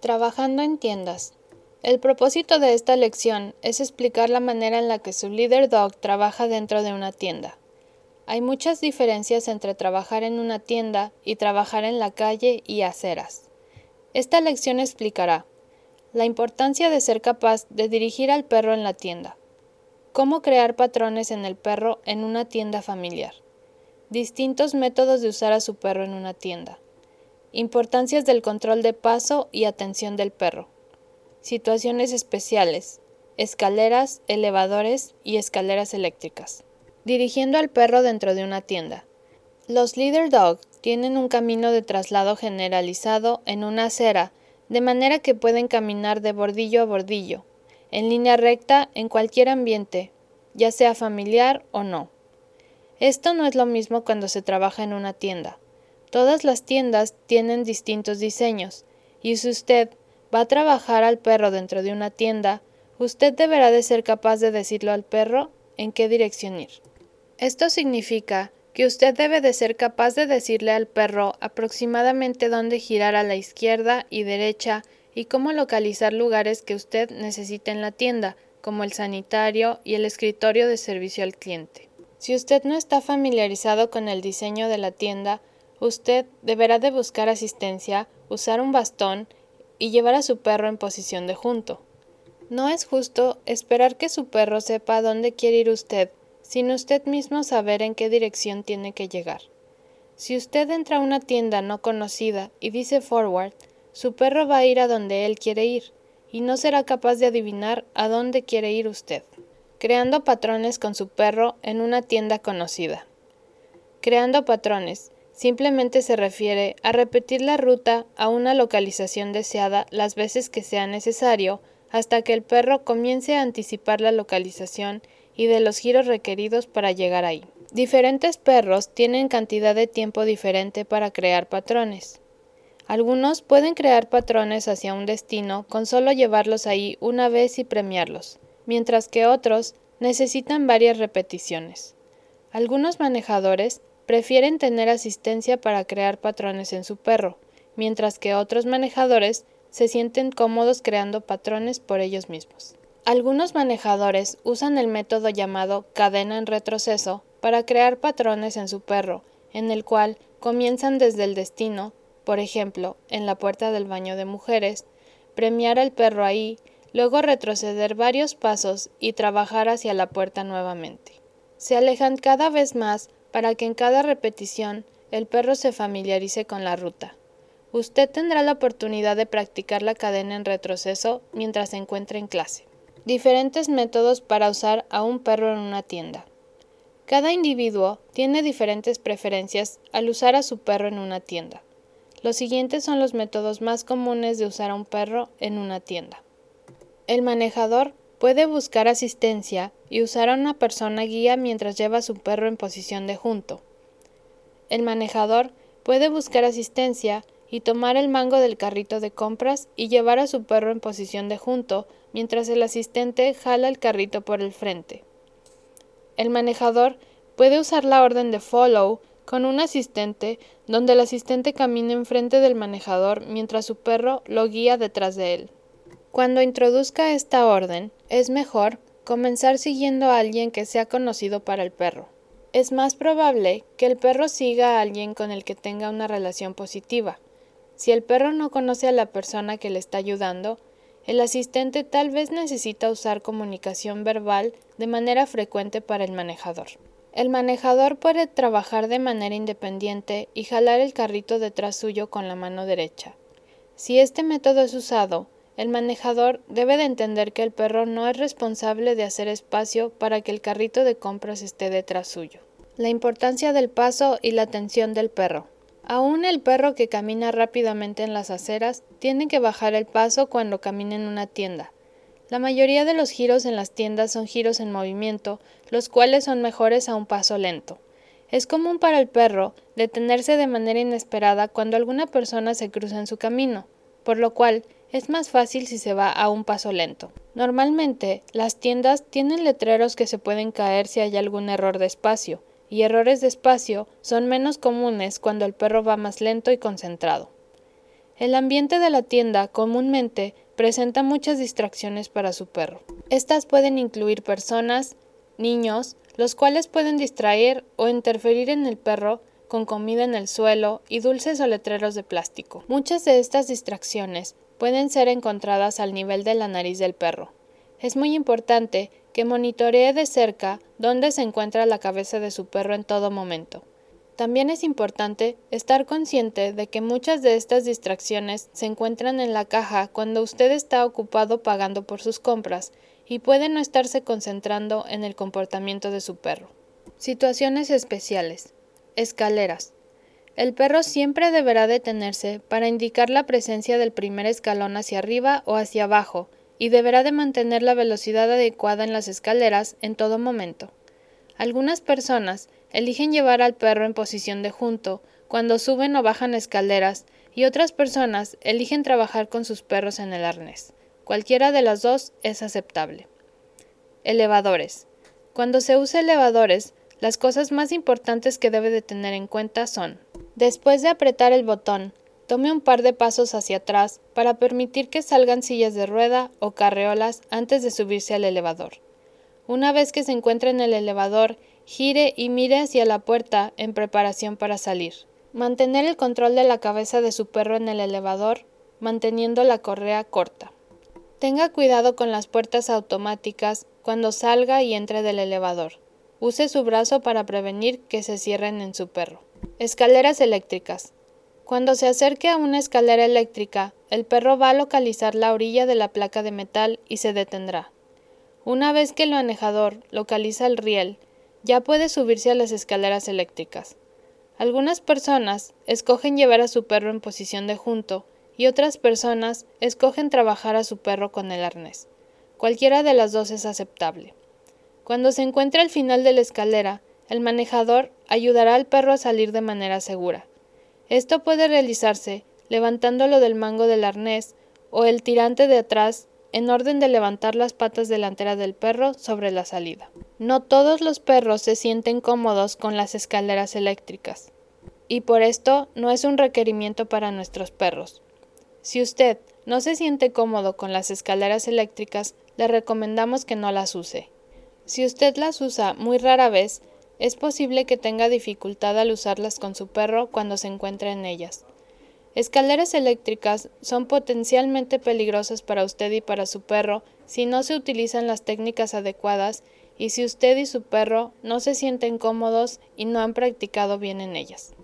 Trabajando en tiendas. El propósito de esta lección es explicar la manera en la que su líder dog trabaja dentro de una tienda. Hay muchas diferencias entre trabajar en una tienda y trabajar en la calle y aceras. Esta lección explicará la importancia de ser capaz de dirigir al perro en la tienda, cómo crear patrones en el perro en una tienda familiar, distintos métodos de usar a su perro en una tienda, importancias del control de paso y atención del perro, situaciones especiales, escaleras, elevadores y escaleras eléctricas. Dirigiendo al perro dentro de una tienda. Los leader dog tienen un camino de traslado generalizado en una acera, de manera que pueden caminar de bordillo a bordillo, en línea recta en cualquier ambiente, ya sea familiar o no. Esto no es lo mismo cuando se trabaja en una tienda. Todas las tiendas tienen distintos diseños, y si usted va a trabajar al perro dentro de una tienda, usted deberá de ser capaz de decirlo al perro en qué dirección ir. Esto significa que usted debe de ser capaz de decirle al perro aproximadamente dónde girar a la izquierda y derecha y cómo localizar lugares que usted necesite en la tienda, como el sanitario y el escritorio de servicio al cliente. Si usted no está familiarizado con el diseño de la tienda, usted deberá de buscar asistencia, usar un bastón y llevar a su perro en posición de junto. No es justo esperar que su perro sepa dónde quiere ir usted, sin usted mismo saber en qué dirección tiene que llegar. Si usted entra a una tienda no conocida y dice forward, su perro va a ir a donde él quiere ir, y no será capaz de adivinar a dónde quiere ir usted. Creando patrones con su perro en una tienda conocida. Creando patrones Simplemente se refiere a repetir la ruta a una localización deseada las veces que sea necesario hasta que el perro comience a anticipar la localización y de los giros requeridos para llegar ahí. Diferentes perros tienen cantidad de tiempo diferente para crear patrones. Algunos pueden crear patrones hacia un destino con solo llevarlos ahí una vez y premiarlos, mientras que otros necesitan varias repeticiones. Algunos manejadores prefieren tener asistencia para crear patrones en su perro, mientras que otros manejadores se sienten cómodos creando patrones por ellos mismos. Algunos manejadores usan el método llamado cadena en retroceso para crear patrones en su perro, en el cual comienzan desde el destino, por ejemplo, en la puerta del baño de mujeres, premiar al perro ahí, luego retroceder varios pasos y trabajar hacia la puerta nuevamente. Se alejan cada vez más para que en cada repetición el perro se familiarice con la ruta. Usted tendrá la oportunidad de practicar la cadena en retroceso mientras se encuentre en clase. Diferentes métodos para usar a un perro en una tienda. Cada individuo tiene diferentes preferencias al usar a su perro en una tienda. Los siguientes son los métodos más comunes de usar a un perro en una tienda. El manejador Puede buscar asistencia y usar a una persona guía mientras lleva a su perro en posición de junto. El manejador puede buscar asistencia y tomar el mango del carrito de compras y llevar a su perro en posición de junto mientras el asistente jala el carrito por el frente. El manejador puede usar la orden de follow con un asistente donde el asistente camina enfrente del manejador mientras su perro lo guía detrás de él. Cuando introduzca esta orden, es mejor comenzar siguiendo a alguien que sea conocido para el perro. Es más probable que el perro siga a alguien con el que tenga una relación positiva. Si el perro no conoce a la persona que le está ayudando, el asistente tal vez necesita usar comunicación verbal de manera frecuente para el manejador. El manejador puede trabajar de manera independiente y jalar el carrito detrás suyo con la mano derecha. Si este método es usado, el manejador debe de entender que el perro no es responsable de hacer espacio para que el carrito de compras esté detrás suyo. La importancia del paso y la atención del perro. Aún el perro que camina rápidamente en las aceras tiene que bajar el paso cuando camina en una tienda. La mayoría de los giros en las tiendas son giros en movimiento, los cuales son mejores a un paso lento. Es común para el perro detenerse de manera inesperada cuando alguna persona se cruza en su camino, por lo cual es más fácil si se va a un paso lento. Normalmente, las tiendas tienen letreros que se pueden caer si hay algún error de espacio, y errores de espacio son menos comunes cuando el perro va más lento y concentrado. El ambiente de la tienda comúnmente presenta muchas distracciones para su perro. Estas pueden incluir personas, niños, los cuales pueden distraer o interferir en el perro con comida en el suelo y dulces o letreros de plástico. Muchas de estas distracciones pueden ser encontradas al nivel de la nariz del perro. Es muy importante que monitoree de cerca dónde se encuentra la cabeza de su perro en todo momento. También es importante estar consciente de que muchas de estas distracciones se encuentran en la caja cuando usted está ocupado pagando por sus compras y puede no estarse concentrando en el comportamiento de su perro. Situaciones especiales. Escaleras. El perro siempre deberá detenerse para indicar la presencia del primer escalón hacia arriba o hacia abajo y deberá de mantener la velocidad adecuada en las escaleras en todo momento. Algunas personas eligen llevar al perro en posición de junto cuando suben o bajan escaleras y otras personas eligen trabajar con sus perros en el arnés. Cualquiera de las dos es aceptable. Elevadores. Cuando se usa elevadores, las cosas más importantes que debe de tener en cuenta son, después de apretar el botón, tome un par de pasos hacia atrás para permitir que salgan sillas de rueda o carreolas antes de subirse al elevador. Una vez que se encuentre en el elevador, gire y mire hacia la puerta en preparación para salir. Mantener el control de la cabeza de su perro en el elevador, manteniendo la correa corta. Tenga cuidado con las puertas automáticas cuando salga y entre del elevador. Use su brazo para prevenir que se cierren en su perro. Escaleras eléctricas. Cuando se acerque a una escalera eléctrica, el perro va a localizar la orilla de la placa de metal y se detendrá. Una vez que el manejador localiza el riel, ya puede subirse a las escaleras eléctricas. Algunas personas escogen llevar a su perro en posición de junto y otras personas escogen trabajar a su perro con el arnés. Cualquiera de las dos es aceptable. Cuando se encuentre al final de la escalera, el manejador ayudará al perro a salir de manera segura. Esto puede realizarse levantándolo del mango del arnés o el tirante de atrás en orden de levantar las patas delanteras del perro sobre la salida. No todos los perros se sienten cómodos con las escaleras eléctricas, y por esto no es un requerimiento para nuestros perros. Si usted no se siente cómodo con las escaleras eléctricas, le recomendamos que no las use. Si usted las usa muy rara vez, es posible que tenga dificultad al usarlas con su perro cuando se encuentre en ellas. Escaleras eléctricas son potencialmente peligrosas para usted y para su perro si no se utilizan las técnicas adecuadas y si usted y su perro no se sienten cómodos y no han practicado bien en ellas.